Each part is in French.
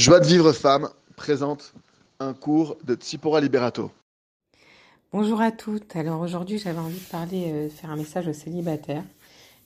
Joie de vivre femme présente un cours de Tsipora Liberato. Bonjour à toutes. Alors aujourd'hui, j'avais envie de parler, euh, faire un message aux célibataires.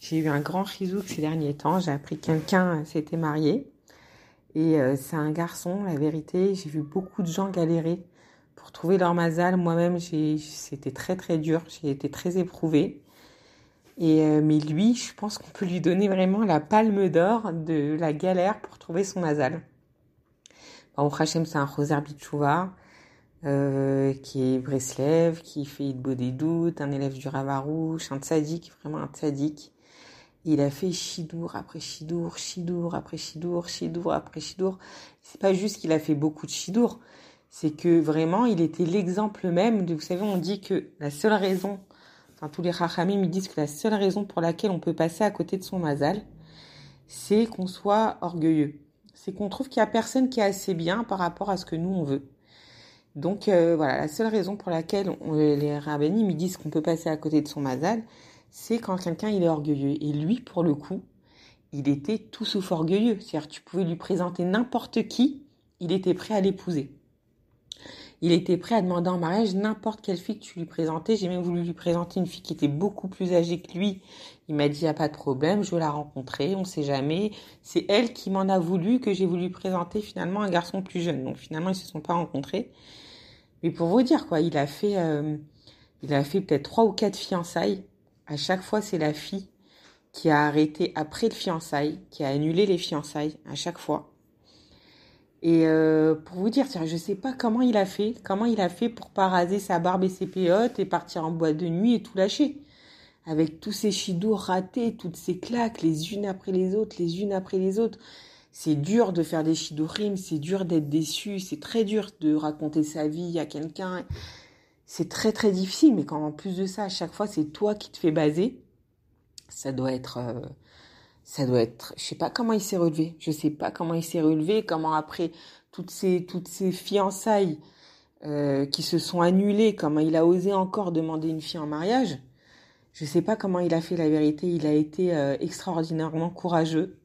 J'ai eu un grand chizouk ces derniers temps. J'ai appris que quelqu'un s'était marié. Et euh, c'est un garçon, la vérité. J'ai vu beaucoup de gens galérer pour trouver leur mazal. Moi-même, c'était très très dur. J'ai été très éprouvée. Et euh, mais lui, je pense qu'on peut lui donner vraiment la palme d'or de la galère pour trouver son mazal. Au Hachem, c'est un Roser Bichouva, euh, qui est Breslev, qui fait beau des doutes, un élève du Ravarouche, un tzaddik, vraiment un tzaddik. Il a fait Chidour après Chidour, Chidour après Chidour, Chidour après Chidour. C'est pas juste qu'il a fait beaucoup de Chidour, c'est que vraiment il était l'exemple même de, vous savez, on dit que la seule raison, enfin tous les Rachamim me disent que la seule raison pour laquelle on peut passer à côté de son mazal, c'est qu'on soit orgueilleux c'est qu'on trouve qu'il y a personne qui est assez bien par rapport à ce que nous on veut. Donc euh, voilà, la seule raison pour laquelle les rabbinim me disent qu'on peut passer à côté de son mazal, c'est quand quelqu'un il est orgueilleux. Et lui, pour le coup, il était tout sauf orgueilleux. C'est-à-dire tu pouvais lui présenter n'importe qui, il était prêt à l'épouser. Il était prêt à demander en mariage n'importe quelle fille que tu lui présentais. J'ai même voulu lui présenter une fille qui était beaucoup plus âgée que lui. Il m'a dit, n'y a pas de problème, je veux la rencontrer, on ne sait jamais. C'est elle qui m'en a voulu que j'ai voulu présenter finalement un garçon plus jeune. Donc finalement, ils se sont pas rencontrés. Mais pour vous dire, quoi, il a fait, euh, il a fait peut-être trois ou quatre fiançailles. À chaque fois, c'est la fille qui a arrêté après le fiançailles, qui a annulé les fiançailles à chaque fois. Et euh, pour vous dire, je sais pas comment il a fait, comment il a fait pour pas raser sa barbe et ses péotes et partir en boîte de nuit et tout lâcher. Avec tous ces chidours ratés, toutes ces claques, les unes après les autres, les unes après les autres. C'est dur de faire des chidourim, c'est dur d'être déçu, c'est très dur de raconter sa vie à quelqu'un. C'est très très difficile, mais quand en plus de ça, à chaque fois, c'est toi qui te fais baser, ça doit être... Euh, ça doit être, je sais pas comment il s'est relevé. Je sais pas comment il s'est relevé, comment après toutes ces toutes ces fiançailles euh, qui se sont annulées, comment il a osé encore demander une fille en mariage. Je sais pas comment il a fait la vérité. Il a été euh, extraordinairement courageux.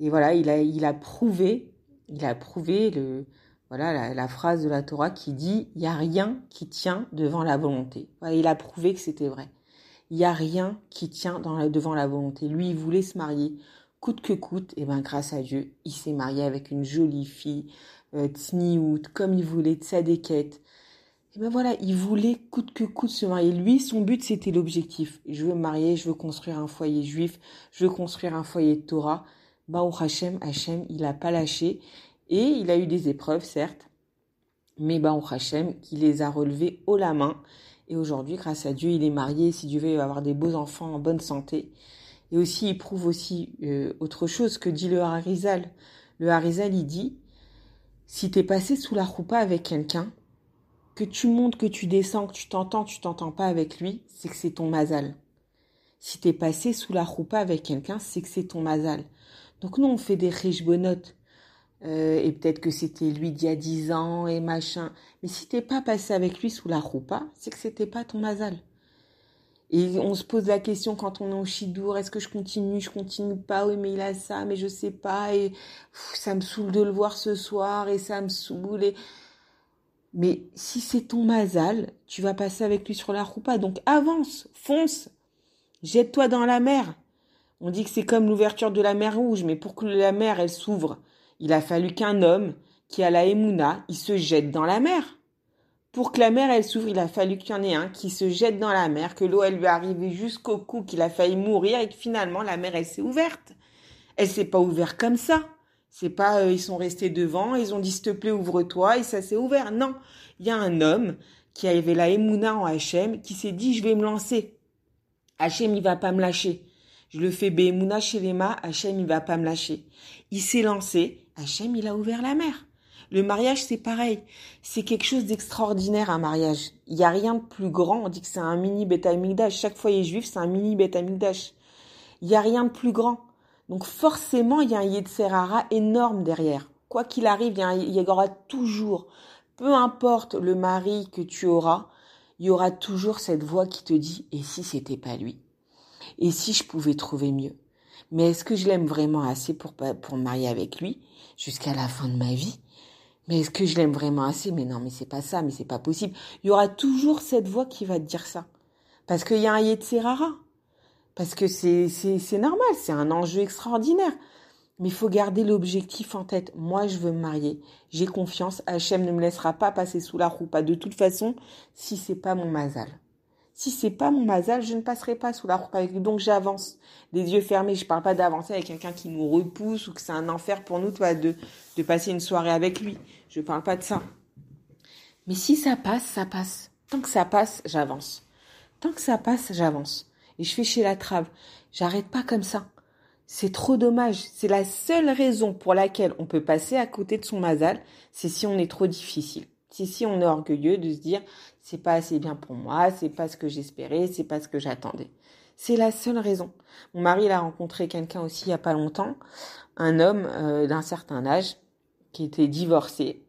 Et voilà, il a il a prouvé, il a prouvé le voilà la, la phrase de la Torah qui dit il y a rien qui tient devant la volonté. Voilà, il a prouvé que c'était vrai. Il n'y a rien qui tient devant la volonté. Lui, il voulait se marier coûte que coûte. Et ben grâce à Dieu, il s'est marié avec une jolie fille, euh, comme il voulait, tzadékette. Et ben voilà, il voulait coûte que coûte se marier. Lui, son but, c'était l'objectif. Je veux me marier, je veux construire un foyer juif, je veux construire un foyer de Torah. Baou Hashem, Hashem, il n'a pas lâché. Et il a eu des épreuves, certes, mais Baou Hashem, qui les a relevées haut la main. Et aujourd'hui, grâce à Dieu, il est marié. Si Dieu veut avoir des beaux enfants en bonne santé. Et aussi, il prouve aussi euh, autre chose que dit le Harizal. Le Harizal, il dit, si t'es passé sous la roupa avec quelqu'un, que tu montes, que tu descends, que tu t'entends, tu t'entends pas avec lui, c'est que c'est ton mazal. Si t'es passé sous la roupa avec quelqu'un, c'est que c'est ton mazal. Donc nous, on fait des riches bonotes. Euh, et peut-être que c'était lui d'il y a dix ans et machin. Mais si t'es pas passé avec lui sous la roupa, c'est que c'était pas ton mazal. Et on se pose la question quand on est au Chidour, est-ce que je continue, je continue pas, oui mais il a ça, mais je sais pas, et ça me saoule de le voir ce soir, et ça me saoule. Mais si c'est ton mazal, tu vas passer avec lui sur la roupa, donc avance, fonce, jette-toi dans la mer. On dit que c'est comme l'ouverture de la mer rouge, mais pour que la mer, elle s'ouvre, il a fallu qu'un homme qui a la Emouna, il se jette dans la mer. Pour que la mer, elle s'ouvre, il a fallu qu'il y en ait un qui se jette dans la mer, que l'eau, elle lui est arrivée jusqu'au cou, qu'il a failli mourir et que finalement, la mer, elle s'est ouverte. Elle s'est pas ouverte comme ça. C'est pas, euh, ils sont restés devant, ils ont dit, s'il te plaît, ouvre-toi, et ça s'est ouvert. Non. Il y a un homme qui avait la Emouna en Hachem, qui s'est dit, je vais me lancer. Hachem, il va pas me lâcher. Je le fais Be'emouna chez les Hachem, il va pas me lâcher. Il s'est lancé, Hachem, il a ouvert la mer. Le mariage, c'est pareil. C'est quelque chose d'extraordinaire, un mariage. Il n'y a rien de plus grand. On dit que c'est un mini Betamigdash. Chaque foyer juif, c'est un mini Betamigdash. Il n'y a rien de plus grand. Donc forcément, il y a un Yetzerara énorme derrière. Quoi qu'il arrive, il y, aura toujours, peu importe le mari que tu auras, il y aura toujours cette voix qui te dit, et si c'était pas lui? Et si je pouvais trouver mieux? Mais est-ce que je l'aime vraiment assez pour, pour me marier avec lui jusqu'à la fin de ma vie? Mais est-ce que je l'aime vraiment assez? Mais non, mais c'est pas ça, mais c'est pas possible. Il y aura toujours cette voix qui va te dire ça. Parce qu'il y a un Yetzerara. Parce que c'est, c'est, c'est normal, c'est un enjeu extraordinaire. Mais il faut garder l'objectif en tête. Moi, je veux me marier. J'ai confiance. Hachem ne me laissera pas passer sous la roue. Pas de toute façon, si c'est pas mon mazal. Si c'est pas mon mazal, je ne passerai pas sous la roue avec lui. Donc j'avance, des yeux fermés. Je parle pas d'avancer avec quelqu'un qui nous repousse ou que c'est un enfer pour nous, toi, de, de passer une soirée avec lui. Je parle pas de ça. Mais si ça passe, ça passe. Tant que ça passe, j'avance. Tant que ça passe, j'avance. Et je fais chez la trave. J'arrête pas comme ça. C'est trop dommage. C'est la seule raison pour laquelle on peut passer à côté de son mazal, c'est si on est trop difficile. C'est si on est orgueilleux de se dire c'est pas assez bien pour moi, c'est pas ce que j'espérais, c'est pas ce que j'attendais. C'est la seule raison. Mon mari il a rencontré quelqu'un aussi il y a pas longtemps, un homme euh, d'un certain âge qui était divorcé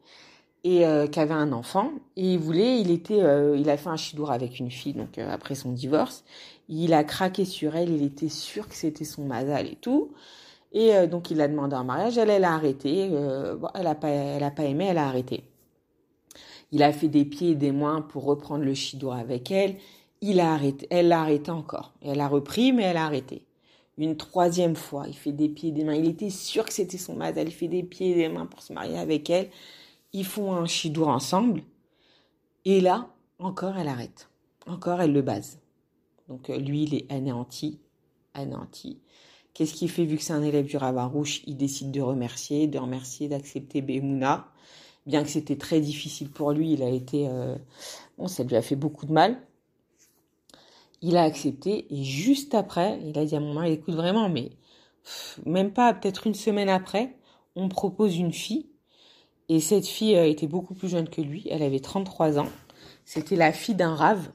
et euh, qui avait un enfant et il voulait, il était, euh, il a fait un chidour avec une fille donc après son divorce il a craqué sur elle, il était sûr que c'était son mazal et tout. Et euh, donc il a demandé un mariage, elle, elle a arrêté, euh, elle a pas, elle a pas aimé, elle a arrêté. Il a fait des pieds et des mains pour reprendre le chidour avec elle. Il a arrêté, elle l'a arrêté encore. Elle a repris, mais elle a arrêté. Une troisième fois, il fait des pieds et des mains. Il était sûr que c'était son mazal. Il fait des pieds et des mains pour se marier avec elle. Ils font un chidour ensemble. Et là, encore, elle arrête. Encore, elle le base. Donc euh, lui, il est anéanti, anéanti. Qu'est-ce qu'il fait vu que c'est un élève du Ravarouche Il décide de remercier, de remercier, d'accepter Bemouna. Bien que c'était très difficile pour lui, il a été... Euh, bon, ça lui a fait beaucoup de mal. Il a accepté et juste après, il a dit à mon mari, écoute vraiment, mais même pas peut-être une semaine après, on propose une fille. Et cette fille euh, était beaucoup plus jeune que lui, elle avait 33 ans. C'était la fille d'un rave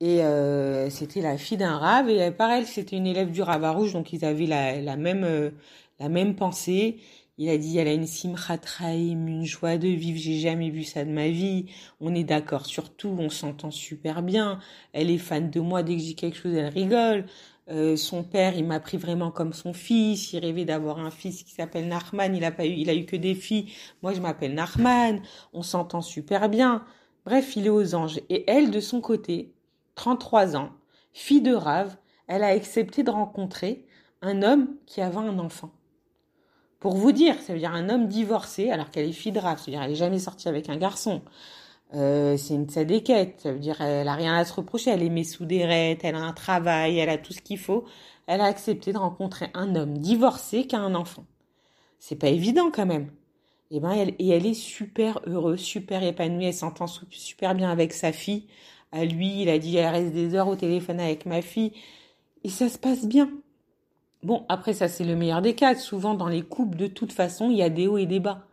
et euh, c'était la fille d'un rave. Et pareil, c'était une élève du Ravarouche, donc ils avaient la, même la même pensée. Il a dit, elle a une simchat une joie de vivre, j'ai jamais vu ça de ma vie. On est d'accord sur tout, on s'entend super bien. Elle est fan de moi, dès que j'ai quelque chose, elle rigole. Euh, son père, il m'a pris vraiment comme son fils. Il rêvait d'avoir un fils qui s'appelle Nachman. Il a pas eu, il a eu que des filles. Moi, je m'appelle Nachman. On s'entend super bien. Bref, il est aux anges. Et elle, de son côté, 33 ans, fille de rave, elle a accepté de rencontrer un homme qui avait un enfant. Pour vous dire, ça veut dire un homme divorcé alors qu'elle est fille de rave, c'est-à-dire elle n'est jamais sortie avec un garçon. Euh, c'est une tzadékette, ça veut dire elle a rien à se reprocher, elle est messouderette, elle a un travail, elle a tout ce qu'il faut. Elle a accepté de rencontrer un homme divorcé qui a un enfant. C'est pas évident quand même. Et ben elle, et elle est super heureuse, super épanouie, elle s'entend super bien avec sa fille à lui, il a dit elle reste des heures au téléphone avec ma fille et ça se passe bien. Bon, après ça c'est le meilleur des cas. Souvent dans les couples de toute façon, il y a des hauts et des bas.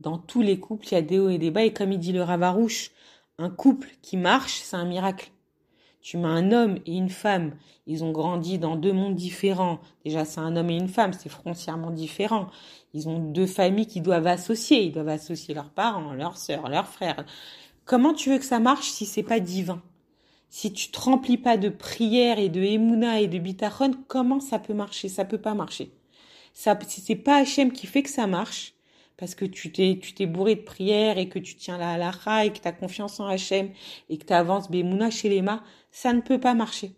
Dans tous les couples, il y a des hauts et des bas et comme il dit le Ravarouche, un couple qui marche, c'est un miracle. Tu mets un homme et une femme, ils ont grandi dans deux mondes différents. Déjà, c'est un homme et une femme, c'est frontièrement différent. Ils ont deux familles qui doivent associer. Ils doivent associer leurs parents, leurs sœurs, leurs frères. Comment tu veux que ça marche si c'est pas divin? Si tu te remplis pas de prières et de émouna et de bitachon, comment ça peut marcher? Ça peut pas marcher. Ça, c'est pas Hachem qui fait que ça marche, parce que tu t'es, tu t'es bourré de prières et que tu tiens la halakha et que tu as confiance en Hachem et que tu avances Bemouna chez les mains, ça ne peut pas marcher.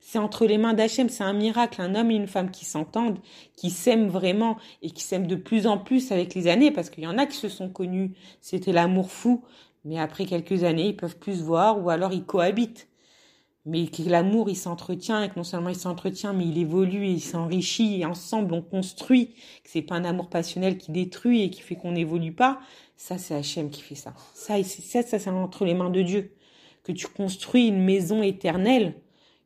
C'est entre les mains d'Hachem, c'est un miracle, un homme et une femme qui s'entendent, qui s'aiment vraiment et qui s'aiment de plus en plus avec les années, parce qu'il y en a qui se sont connus, c'était l'amour fou, mais après quelques années, ils peuvent plus se voir ou alors ils cohabitent. Mais que l'amour, il s'entretient et que non seulement il s'entretient, mais il évolue et il s'enrichit et ensemble on construit. Que c'est pas un amour passionnel qui détruit et qui fait qu'on n'évolue pas. Ça, c'est Hachem qui fait ça. Ça, ça, ça, c'est entre les mains de Dieu. Que tu construis une maison éternelle,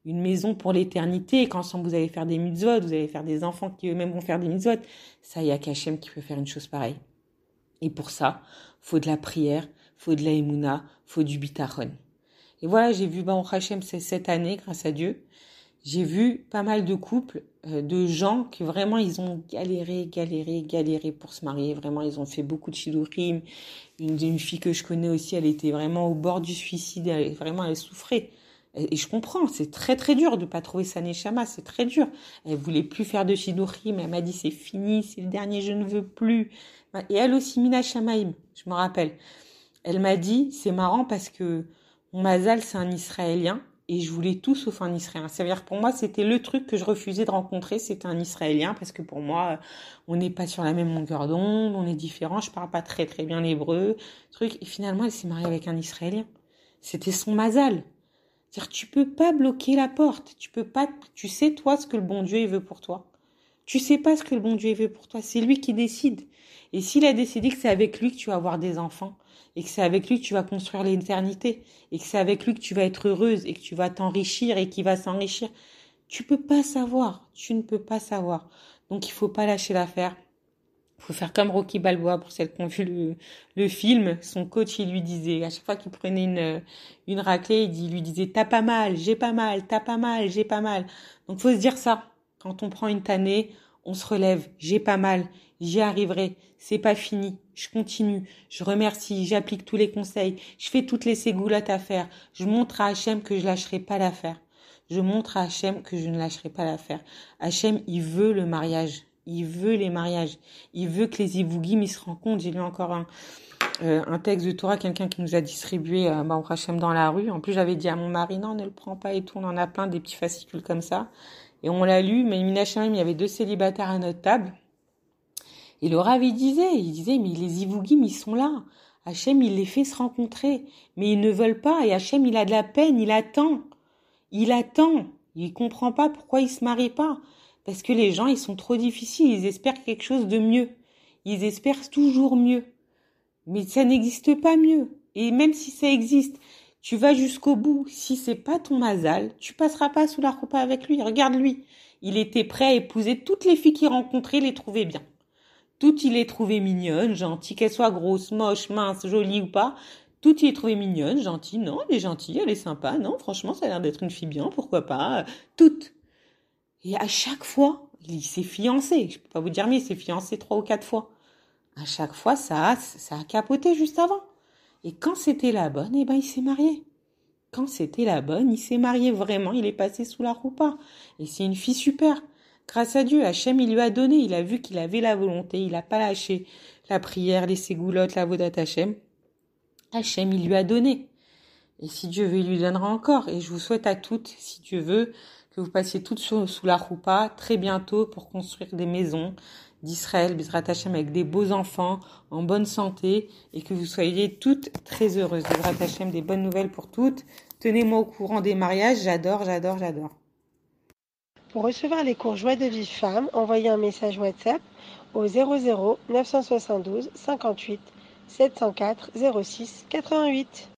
une maison pour l'éternité, qu'ensemble vous allez faire des mitzvot, vous allez faire des enfants qui eux-mêmes vont faire des mitzvot. Ça, il y a qu'Hachem qui peut faire une chose pareille. Et pour ça, faut de la prière, faut de la émouna, faut du bitachon. Et voilà, j'ai vu Baruch Hashem cette année, grâce à Dieu, j'ai vu pas mal de couples, euh, de gens qui vraiment ils ont galéré, galéré, galéré pour se marier. Vraiment, ils ont fait beaucoup de shidurim. Une, fille que je connais aussi, elle était vraiment au bord du suicide. Elle, vraiment, elle souffrait. Et, je comprends, c'est très très dur de pas trouver sa neshama, c'est très dur. Elle voulait plus faire de shidduchim, mais elle m'a dit c'est fini, c'est le dernier, je ne veux plus. Et elle aussi, Mina Shamaim, je me rappelle. Elle m'a dit, c'est marrant parce que Mazal, c'est un Israélien, et je voulais tout sauf un Israélien. C'est-à-dire pour moi, c'était le truc que je refusais de rencontrer, c'était un Israélien, parce que pour moi, on n'est pas sur la même longueur d'onde, on est différent, je parle pas très très bien l'hébreu, truc. Et finalement, elle s'est mariée avec un Israélien. C'était son Mazal. C'est-à-dire, tu peux pas bloquer la porte. Tu peux pas, tu sais, toi, ce que le bon Dieu, veut pour toi. Tu sais pas ce que le bon Dieu veut pour toi. C'est lui qui décide. Et s'il a décidé que c'est avec lui que tu vas avoir des enfants, et que c'est avec lui que tu vas construire l'éternité, et que c'est avec lui que tu vas être heureuse, et que tu vas t'enrichir, et qu'il va s'enrichir, tu peux pas savoir. Tu ne peux pas savoir. Donc il faut pas lâcher l'affaire faut faire comme Rocky Balboa pour celles qui ont vu le, le, film. Son coach, il lui disait, à chaque fois qu'il prenait une, une raclée, il, lui disait, t'as pas mal, j'ai pas mal, t'as pas mal, j'ai pas mal. Donc, faut se dire ça. Quand on prend une tannée, on se relève, j'ai pas mal, j'y arriverai, c'est pas fini, je continue, je remercie, j'applique tous les conseils, je fais toutes les ségoulottes à faire, je montre à Hachem que je lâcherai pas l'affaire. Je montre à Hachem que je ne lâcherai pas l'affaire. Hachem, il veut le mariage il veut les mariages. Il veut que les Ivougim ils se rencontrent. J'ai lu encore un, euh, un texte de Torah, quelqu'un qui nous a distribué euh, bah, dans la rue. En plus, j'avais dit à mon mari, non, ne le prends pas et tout. On en a plein des petits fascicules comme ça. Et on l'a lu, mais il y avait deux célibataires à notre table. Et le Rav, il disait, il disait, mais les Ivougim, ils sont là. Hachem, il les fait se rencontrer. Mais ils ne veulent pas. Et Hachem, il a de la peine, il attend. Il attend. Il comprend pas pourquoi ils se marient pas. Parce que les gens, ils sont trop difficiles, ils espèrent quelque chose de mieux. Ils espèrent toujours mieux. Mais ça n'existe pas mieux. Et même si ça existe, tu vas jusqu'au bout. Si c'est pas ton mazal, tu passeras pas sous la repas avec lui. Regarde lui. Il était prêt à épouser toutes les filles qu'il rencontrait, les trouvait bien. Toutes il les trouvait mignonnes, gentilles, qu'elles soient grosses, moches, minces, jolies ou pas. Toutes il les trouvait mignonnes, gentilles. Non, elle est gentille, elle est sympa. Non, franchement, ça a l'air d'être une fille bien, pourquoi pas. Toutes. Et à chaque fois, il s'est fiancé. Je peux pas vous dire, mais il s'est fiancé trois ou quatre fois. À chaque fois, ça ça a capoté juste avant. Et quand c'était la bonne, eh ben, il s'est marié. Quand c'était la bonne, il s'est marié vraiment, il est passé sous la roupa. Et c'est une fille super. Grâce à Dieu, Hachem, il lui a donné, il a vu qu'il avait la volonté, il n'a pas lâché la prière, les ségoulottes, la vodat Hachem. Hachem, il lui a donné. Et si Dieu veut, il lui donnera encore. Et je vous souhaite à toutes, si Dieu veut, que vous passiez toutes sous, la roupa très bientôt pour construire des maisons d'Israël, Bizrat Hashem, avec des beaux enfants, en bonne santé, et que vous soyez toutes très heureuses. Bizrat Hashem, des bonnes nouvelles pour toutes. Tenez-moi au courant des mariages, j'adore, j'adore, j'adore. Pour recevoir les cours Joie de vie femme, envoyez un message WhatsApp au 00 972 58 704 06 88.